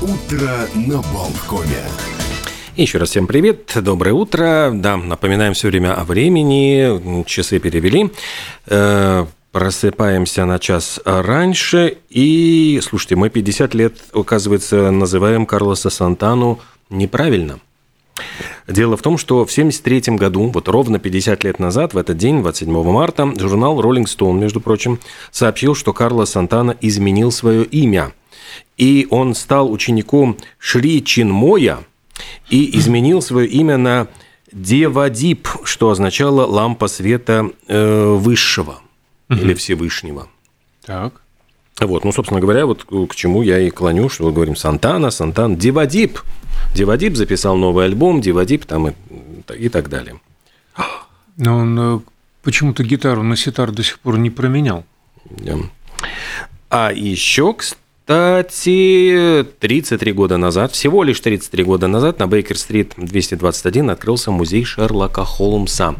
Утро на Болткоме. Еще раз всем привет, доброе утро. Да, напоминаем все время о времени, часы перевели. Э, просыпаемся на час раньше. И, слушайте, мы 50 лет, оказывается, называем Карлоса Сантану неправильно. Дело в том, что в 1973 году, вот ровно 50 лет назад, в этот день, 27 марта, журнал Rolling Stone, между прочим, сообщил, что Карлос Сантана изменил свое имя. И он стал учеником Шри Чинмоя и изменил свое имя на Девадип, что означало лампа света э, высшего угу. или Всевышнего. Так. Вот, ну, собственно говоря, вот к чему я и клоню, что мы говорим Сантана, Сантан, Девадип. Девадип записал новый альбом, Девадип там и, и так далее. Но он э, почему-то гитару на ситар до сих пор не променял. Да. А еще, кстати, 33 года назад, всего лишь 33 года назад на Бейкер-стрит 221 открылся музей Шерлока Холмса.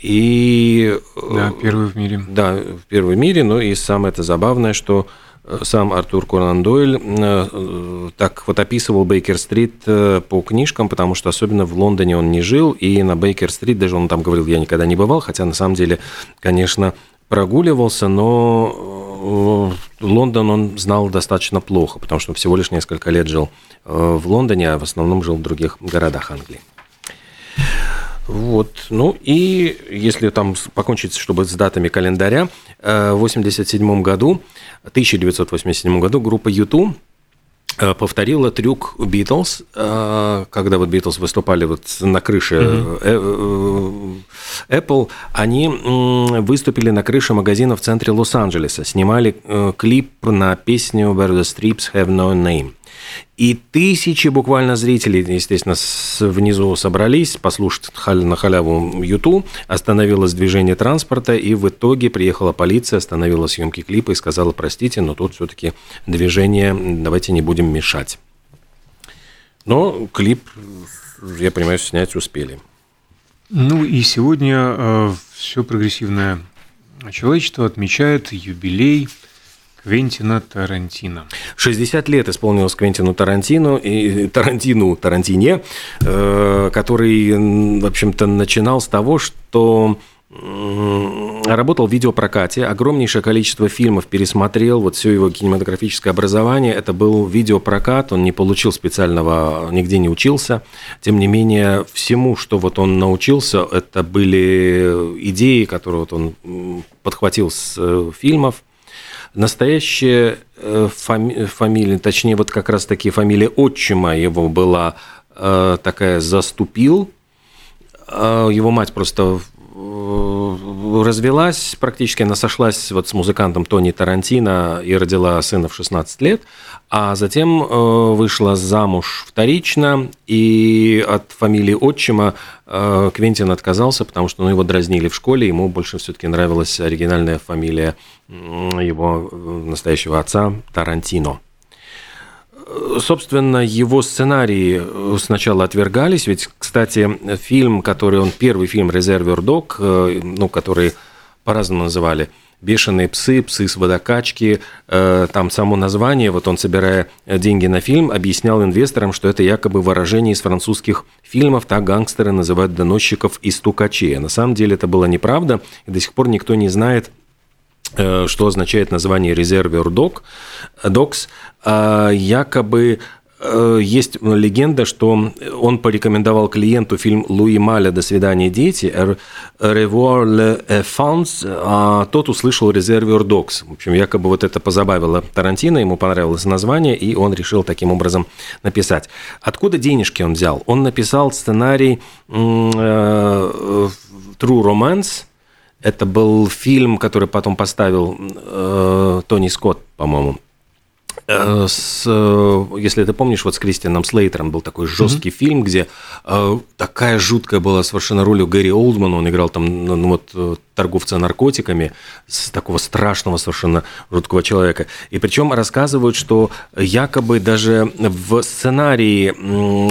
И... Да, первый в мире. Да, первый в мире, но и самое это забавное, что э, сам Артур Конан Дойль э, так вот описывал Бейкер-стрит э, по книжкам, потому что особенно в Лондоне он не жил, и на Бейкер-стрит даже он там говорил, я никогда не бывал, хотя на самом деле, конечно, прогуливался, но Лондон он знал достаточно плохо, потому что он всего лишь несколько лет жил в Лондоне, а в основном жил в других городах Англии. Вот. Ну и если там покончить, чтобы с датами календаря, э, в 1987 году, 1987 году группа YouTube э, повторила трюк Битлз, э, когда вот Битлз выступали вот на крыше mm-hmm. Apple, они выступили на крыше магазина в центре Лос-Анджелеса, снимали клип на песню Where the Strips Have No Name. И тысячи буквально зрителей, естественно, внизу собрались послушать на халяву Юту. Остановилось движение транспорта, и в итоге приехала полиция, остановила съемки клипа и сказала, простите, но тут все-таки движение, давайте не будем мешать. Но клип, я понимаю, снять успели. Ну и сегодня э, все прогрессивное человечество отмечает юбилей – Квентина Тарантино. 60 лет исполнилось Квентину Тарантино и Тарантину Тарантине, э, который, в общем-то, начинал с того, что работал в видеопрокате, огромнейшее количество фильмов пересмотрел, вот все его кинематографическое образование, это был видеопрокат, он не получил специального, нигде не учился, тем не менее, всему, что вот он научился, это были идеи, которые вот он подхватил с э, фильмов, Настоящая э, фами- фамилия, точнее, вот как раз таки фамилия отчима его была э, такая «Заступил». А его мать просто э, развелась практически, она сошлась вот с музыкантом Тони Тарантино и родила сына в 16 лет, а затем э, вышла замуж вторично, и от фамилии отчима э, Квентин отказался, потому что ну, его дразнили в школе, ему больше все-таки нравилась оригинальная фамилия его настоящего отца Тарантино. Собственно, его сценарии сначала отвергались, ведь, кстати, фильм, который он, первый фильм «Резервер Док», ну, который по-разному называли – «Бешеные псы», «Псы с водокачки». Э, там само название, вот он, собирая деньги на фильм, объяснял инвесторам, что это якобы выражение из французских фильмов, так гангстеры называют доносчиков и стукачей. А на самом деле это была неправда, и до сих пор никто не знает, э, что означает название «Резервер Док», «Докс». А якобы Э, есть легенда, что он порекомендовал клиенту фильм Луи Маля «До свидания, дети», «Revoir le enfants», а тот услышал «Резервер Dogs». В общем, якобы вот это позабавило Тарантино, ему понравилось название, и он решил таким образом написать. Откуда денежки он взял? Он написал сценарий э, «True Romance», это был фильм, который потом поставил э, Тони Скотт, по-моему. Э, с, э, если ты помнишь, вот с Кристианом Слейтером был такой жесткий mm-hmm. фильм, где э, такая жуткая была совершенно роль у Гэри Олдмана, он играл там, ну, ну вот торговца наркотиками, с такого страшного совершенно жуткого человека. И причем рассказывают, что якобы даже в сценарии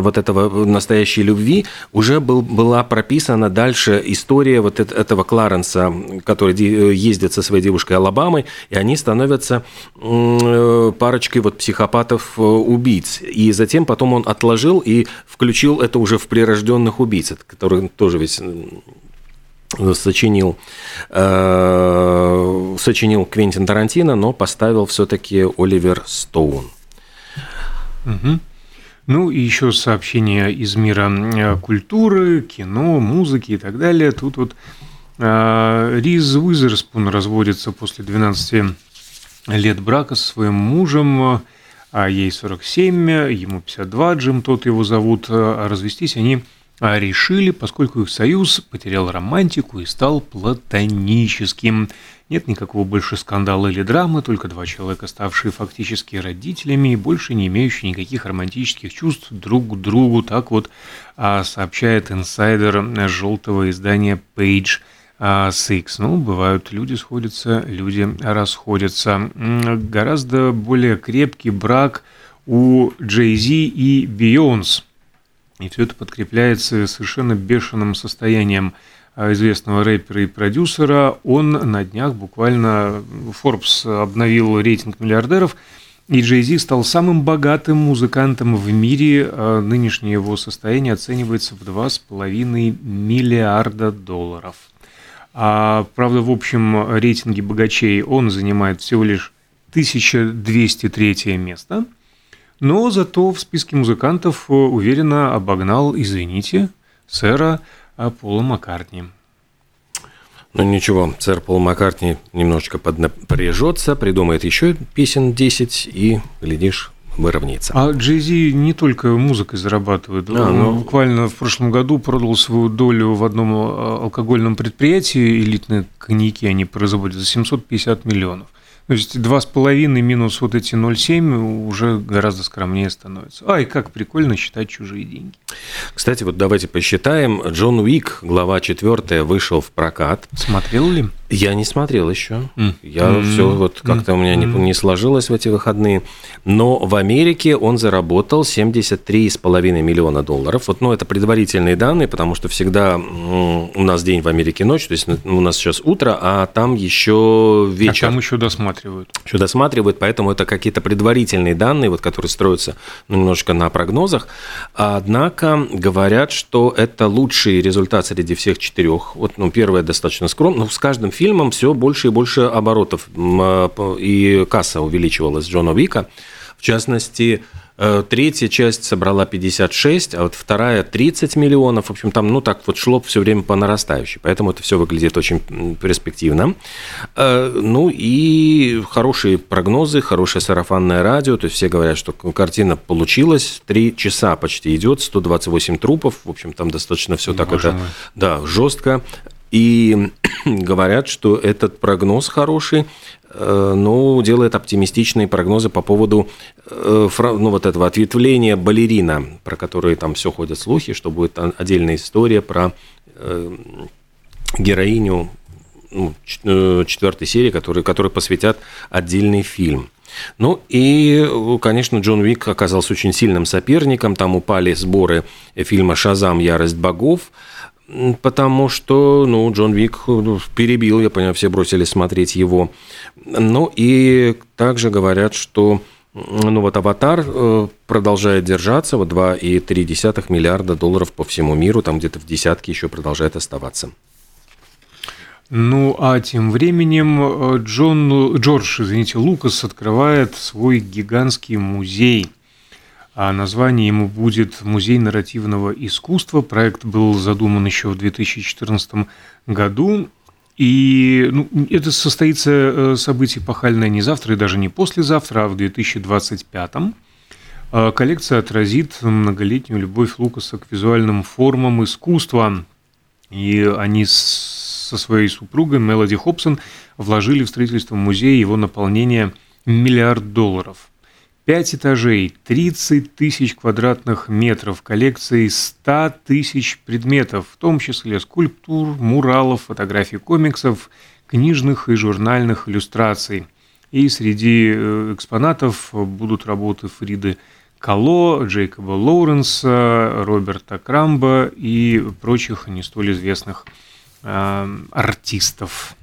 вот этого настоящей любви уже был, была прописана дальше история вот этого Кларенса, который ездит со своей девушкой Алабамой, и они становятся парочкой вот психопатов-убийц. И затем потом он отложил и включил это уже в прирожденных убийц, которые тоже ведь сочинил, э, сочинил Квентин Тарантино, но поставил все-таки Оливер Стоун. Угу. Ну и еще сообщения из мира э, культуры, кино, музыки и так далее. Тут вот э, Риз Уизерспун разводится после 12 лет брака со своим мужем, а ей 47, ему 52, Джим тот его зовут, а развестись они а решили, поскольку их союз потерял романтику и стал платоническим. Нет никакого больше скандала или драмы, только два человека, ставшие фактически родителями и больше не имеющие никаких романтических чувств друг к другу. Так вот а, сообщает инсайдер желтого издания Page Six. Ну, бывают люди сходятся, люди расходятся. Гораздо более крепкий брак у Джей Зи и Бейонс – и все это подкрепляется совершенно бешеным состоянием а, известного рэпера и продюсера. Он на днях буквально Forbes обновил рейтинг миллиардеров, и Джей Зи стал самым богатым музыкантом в мире. А, нынешнее его состояние оценивается в 2,5 миллиарда долларов. А, правда, в общем рейтинге богачей он занимает всего лишь 1203 место – но зато в списке музыкантов э, уверенно обогнал, извините, сэра э, Пола Маккартни. Ну ничего, сэр Пол Маккартни немножечко поднапряжется, придумает еще песен 10 и, глядишь, выровняется. А Джей не только музыкой зарабатывает. А, Он ну... буквально в прошлом году продал свою долю в одном э, алкогольном предприятии, элитные коньяки они производят, за 750 миллионов. То есть 2,5 минус вот эти 0,7 уже гораздо скромнее становится. А, и как прикольно считать чужие деньги. Кстати, вот давайте посчитаем. Джон Уик, глава 4, вышел в прокат. Смотрел ли? Я не смотрел еще. Mm. Я mm. все вот как-то mm. у меня не, не сложилось в эти выходные. Но в Америке он заработал 73,5 миллиона долларов. Вот, ну, это предварительные данные, потому что всегда у нас день в Америке ночь, то есть у нас сейчас утро, а там еще вечер. А там еще досматривают. Еще досматривают, поэтому это какие-то предварительные данные, вот, которые строятся ну, немножко на прогнозах. Однако говорят, что это лучший результат среди всех четырех. Вот, ну, первое достаточно скромно. Ну, с каждым фильмом все больше и больше оборотов, а, и касса увеличивалась Джона Уика. В частности, э, третья часть собрала 56, а вот вторая 30 миллионов. В общем, там, ну, так вот шло все время по нарастающей. Поэтому это все выглядит очень перспективно. Э, ну и хорошие прогнозы, хорошее сарафанное радио. То есть все говорят, что картина получилась. Три часа почти идет, 128 трупов. В общем, там достаточно все так это, да, жестко. И говорят, что этот прогноз хороший, ну, делает оптимистичные прогнозы по поводу э, ну, вот этого ответвления балерина, про которые там все ходят слухи, что будет отдельная история про э, героиню ну, четвертой серии, который, который посвятят отдельный фильм. Ну и, конечно, Джон Уик оказался очень сильным соперником. Там упали сборы фильма «Шазам. Ярость богов», потому что, ну, Джон Вик ну, перебил, я понимаю, все бросили смотреть его. Ну, и также говорят, что ну вот «Аватар» э, продолжает держаться, вот 2,3 миллиарда долларов по всему миру, там где-то в десятке еще продолжает оставаться. Ну, а тем временем э, Джон, Джордж, извините, Лукас открывает свой гигантский музей – а название ему будет «Музей нарративного искусства». Проект был задуман еще в 2014 году. И ну, это состоится э, событие пахальное не завтра и даже не послезавтра, а в 2025. А коллекция отразит многолетнюю любовь Лукаса к визуальным формам искусства. И они со своей супругой Мелоди Хобсон вложили в строительство музея его наполнение миллиард долларов – Пять этажей, 30 тысяч квадратных метров, коллекции 100 тысяч предметов, в том числе скульптур, муралов, фотографий комиксов, книжных и журнальных иллюстраций. И среди э, экспонатов будут работы Фриды Кало, Джейкоба Лоуренса, Роберта Крамба и прочих не столь известных э, артистов.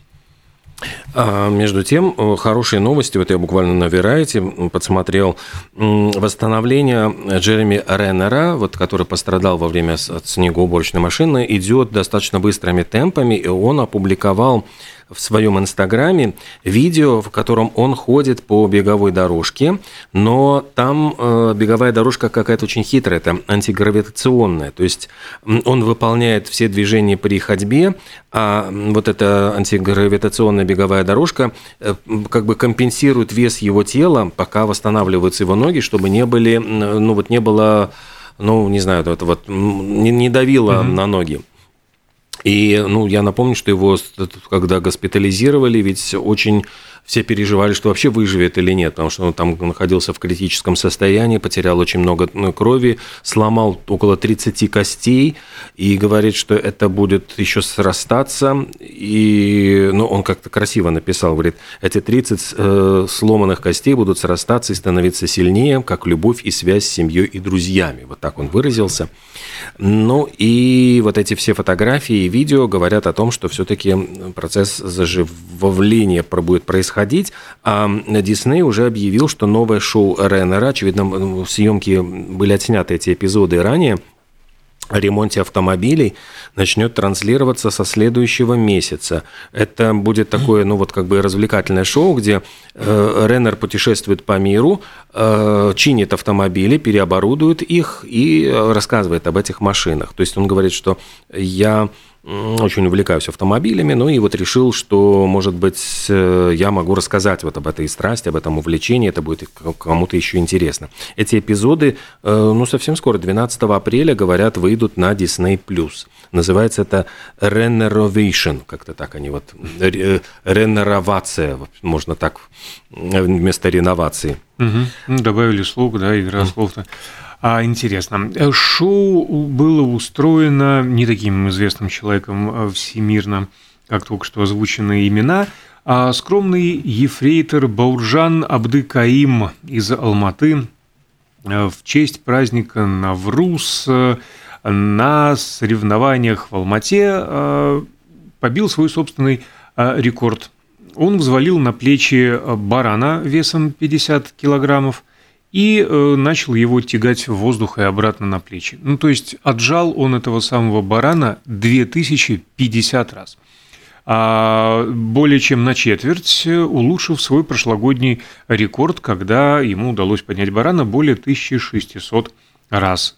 А, между тем, э, хорошие новости, вот я буквально на Variety подсмотрел, восстановление Джереми Реннера, вот, который пострадал во время снегоуборочной машины, идет достаточно быстрыми темпами, и он опубликовал в своем инстаграме видео, в котором он ходит по беговой дорожке, но там э, беговая дорожка какая-то очень хитрая, это антигравитационная, то есть он выполняет все движения при ходьбе, а вот эта антигравитационная беговая дорожка э, как бы компенсирует вес его тела, пока восстанавливаются его ноги, чтобы не были, ну вот не было ну, не знаю, это вот не, не давило mm-hmm. на ноги. И, ну, я напомню, что его, когда госпитализировали, ведь очень все переживали, что вообще выживет или нет, потому что он там находился в критическом состоянии, потерял очень много ну, крови, сломал около 30 костей и говорит, что это будет еще срастаться. И ну, он как-то красиво написал, говорит, эти 30 э, сломанных костей будут срастаться и становиться сильнее, как любовь и связь с семьей и друзьями. Вот так он выразился. Ну и вот эти все фотографии и видео говорят о том, что все-таки процесс заживления будет происходить. А Дисней уже объявил, что новое шоу Реннера, очевидно, съемки были отсняты эти эпизоды ранее, о ремонте автомобилей начнет транслироваться со следующего месяца. Это будет такое, ну вот как бы развлекательное шоу, где э, Реннер путешествует по миру, э, чинит автомобили, переоборудует их и э, рассказывает об этих машинах. То есть он говорит, что я очень увлекаюсь автомобилями, ну и вот решил, что, может быть, э, я могу рассказать вот об этой страсти, об этом увлечении, это будет кому-то еще интересно. Эти эпизоды, э, ну, совсем скоро, 12 апреля, говорят, выйдут на Disney+. Называется это Renovation, как-то так они вот, реновация, можно так, вместо реновации. Угу. Добавили слуг, да, игра слов-то. А, интересно. Э, шоу было устроено не таким известным человеком э, всемирно, как только что озвученные имена, а скромный ефрейтор Бауржан Абдыкаим из Алматы э, в честь праздника Навруз на соревнованиях в Алмате побил свой собственный рекорд. Он взвалил на плечи барана весом 50 килограммов – и э, начал его тягать в воздух и обратно на плечи. Ну, то есть отжал он этого самого барана 2050 раз. А более чем на четверть, улучшив свой прошлогодний рекорд, когда ему удалось поднять барана более 1600 раз.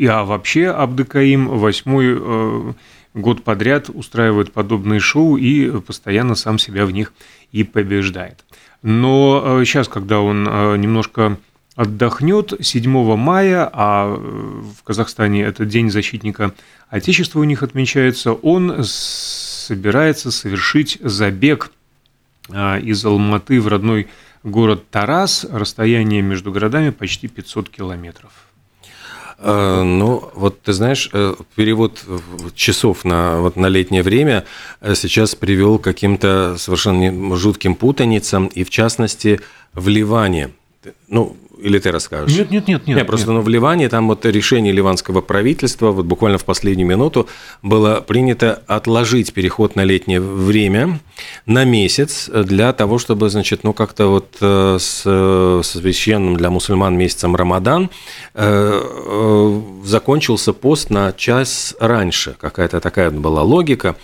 А вообще Абдыкаим восьмой э, год подряд устраивает подобные шоу и постоянно сам себя в них и побеждает. Но э, сейчас, когда он э, немножко отдохнет 7 мая, а э, в Казахстане это День защитника Отечества у них отмечается, он собирается совершить забег а, из Алматы в родной город Тарас. Расстояние между городами почти 500 километров. Э, ну, вот ты знаешь, э, перевод часов на, вот, на летнее время сейчас привел к каким-то совершенно жутким путаницам, и в частности в Ливане. Ну, или ты расскажешь? Нет, нет, нет. Нет, нет просто нет. Ну, в Ливане там вот решение ливанского правительства, вот буквально в последнюю минуту, было принято отложить переход на летнее время на месяц для того, чтобы, значит, ну как-то вот э, с, с священным для мусульман месяцем Рамадан э, э, закончился пост на час раньше. Какая-то такая была логика.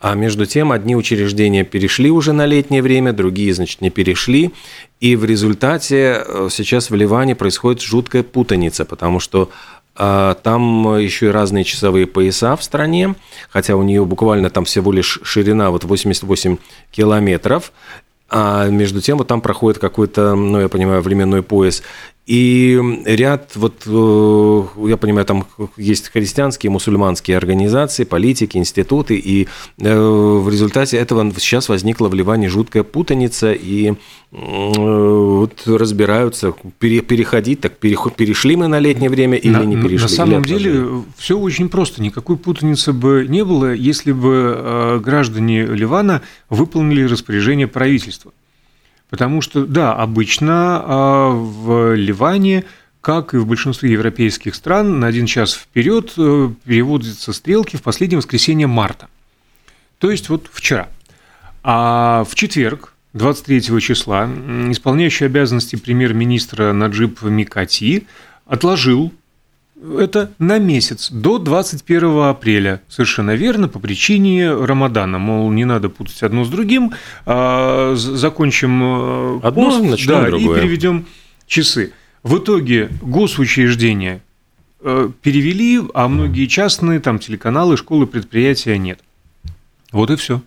А между тем, одни учреждения перешли уже на летнее время, другие, значит, не перешли. И в результате э, сейчас в Ливане происходит жуткая путаница, потому что э, там еще и разные часовые пояса в стране, хотя у нее буквально там всего лишь ширина вот 88 километров, а между тем вот там проходит какой-то, ну, я понимаю, временной пояс. И ряд, вот э, я понимаю, там есть христианские, мусульманские организации, политики, институты, и э, в результате этого сейчас возникла в Ливане жуткая путаница, и вот разбираются, переходить, так перешли мы на летнее время или на, не перешли. На самом деле все очень просто, никакой путаницы бы не было, если бы э, граждане Ливана выполнили распоряжение правительства. Потому что, да, обычно а, в Ливане, как и в большинстве европейских стран, на один час вперед э, переводятся стрелки в последнее воскресенье марта. То есть вот вчера. А в четверг, 23 числа, исполняющий обязанности премьер-министра Наджиб Микати отложил это на месяц, до 21 апреля. Совершенно верно, по причине Рамадана. Мол, не надо путать одно с другим. А, закончим э, одно, пост, начнем да, другое. и переведем часы. В итоге госучреждения э, перевели, а многие частные, там телеканалы, школы, предприятия нет. Вот и все.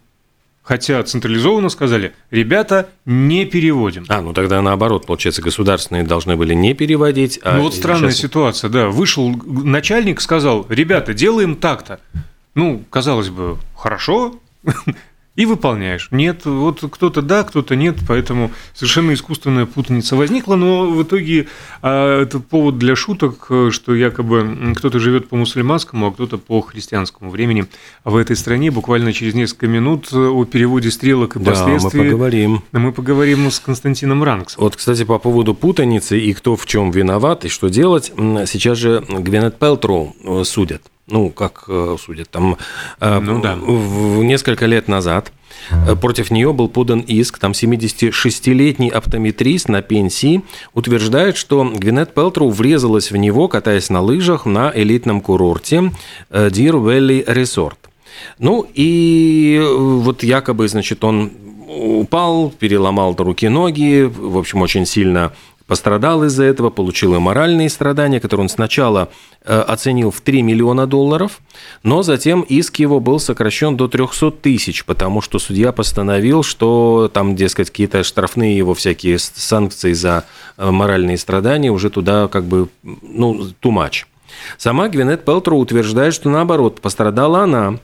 Хотя централизованно сказали, ребята, не переводим. А, ну тогда наоборот, получается, государственные должны были не переводить. А ну вот странная сейчас... ситуация, да. Вышел начальник, сказал, ребята, делаем так-то. Ну, казалось бы, хорошо, и выполняешь. Нет, вот кто-то да, кто-то нет, поэтому совершенно искусственная путаница возникла, но в итоге а, это повод для шуток, что якобы кто-то живет по мусульманскому, а кто-то по христианскому времени в этой стране. Буквально через несколько минут о переводе стрелок и да, последствий. мы поговорим. Мы поговорим с Константином Ранксом. Вот, кстати, по поводу путаницы и кто в чем виноват и что делать, сейчас же Гвинет Пелтру э, судят ну, как э, судят, там э, ну, да. несколько лет назад э, против нее был подан иск, там 76-летний оптометрист на пенсии утверждает, что Гвинет Пелтру врезалась в него, катаясь на лыжах на элитном курорте Deer Valley Resort. Ну и вот якобы, значит, он упал, переломал руки-ноги, в общем, очень сильно пострадал из-за этого, получил и моральные страдания, которые он сначала э, оценил в 3 миллиона долларов, но затем иск его был сокращен до 300 тысяч, потому что судья постановил, что там, дескать, какие-то штрафные его всякие санкции за э, моральные страдания уже туда как бы, ну, much. Сама Гвинет Пелтро утверждает, что наоборот, пострадала она.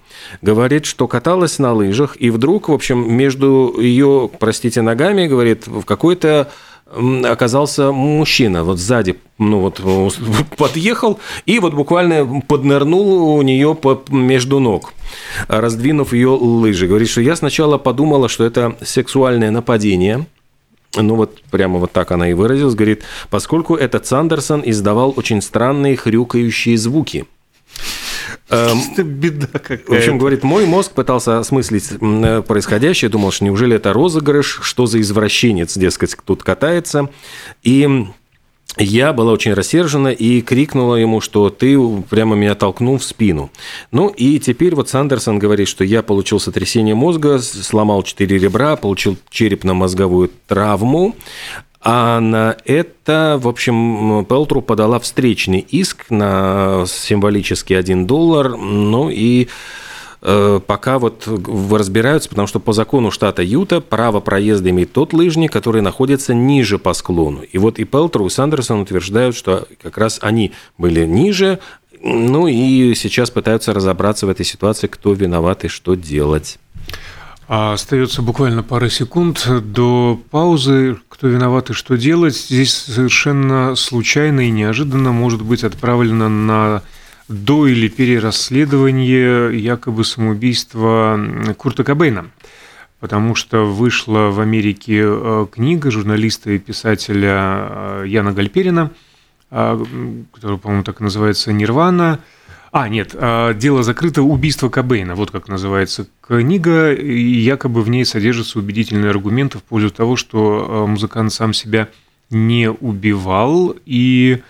Говорит, что каталась на лыжах, и вдруг, в общем, между ее, простите, ногами, говорит, в какой-то оказался мужчина. Вот сзади, ну вот подъехал и вот буквально поднырнул у нее между ног, раздвинув ее лыжи. Говорит, что я сначала подумала, что это сексуальное нападение, ну вот прямо вот так она и выразилась, говорит, поскольку этот Сандерсон издавал очень странные хрюкающие звуки – Эм, это беда какая-то. В общем, говорит, мой мозг пытался осмыслить э, происходящее, думал, что неужели это розыгрыш, что за извращенец, дескать, тут катается. И я была очень рассержена и крикнула ему, что ты прямо меня толкнул в спину. Ну и теперь вот Сандерсон говорит, что я получил сотрясение мозга, сломал четыре ребра, получил черепно-мозговую травму, а на это, в общем, Пелтру подала встречный иск на символический 1 доллар. Ну и э, пока вот разбираются, потому что по закону штата Юта право проезда имеет тот лыжник, который находится ниже по склону. И вот и Пелтру, и Сандерсон утверждают, что как раз они были ниже, ну и сейчас пытаются разобраться в этой ситуации, кто виноват и что делать. А остается буквально пара секунд до паузы. Кто виноват и что делать? Здесь совершенно случайно и неожиданно может быть отправлено на до или перерасследование якобы самоубийства Курта Кобейна. Потому что вышла в Америке э, книга журналиста и писателя э, Яна Гальперина, э, которая, по-моему, так и называется «Нирвана», а, нет, а, дело закрыто убийство Кобейна, вот как называется книга, и якобы в ней содержатся убедительные аргументы в пользу того, что а, музыкант сам себя не убивал, и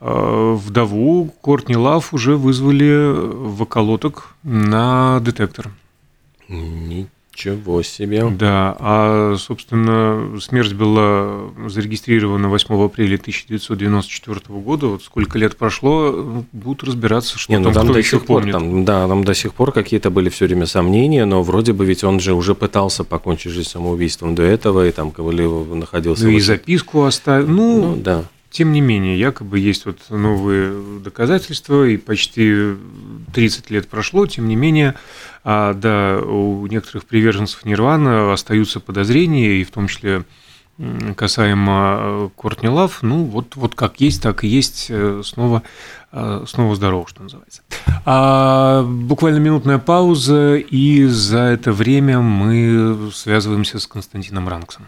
а, вдову Кортни Лав уже вызвали в околоток на детектор. Ничего себе. Да, а, собственно, смерть была зарегистрирована 8 апреля 1994 года. Вот сколько лет прошло, будут разбираться, что Не, ну, там, кто до еще сих помнит. Пор, там, да, там до сих пор какие-то были все время сомнения, но вроде бы ведь он же уже пытался покончить жизнь самоубийством до этого, и там были, находился... Ну, и записку оставил. Ну, ну да. Тем не менее, якобы есть вот новые доказательства, и почти 30 лет прошло, тем не менее, а, да, у некоторых приверженцев Нирвана остаются подозрения, и в том числе касаемо Кортни Лав, ну вот, вот как есть, так и есть, э, снова, э, снова здорово, что называется. А, буквально минутная пауза, и за это время мы связываемся с Константином Ранксом.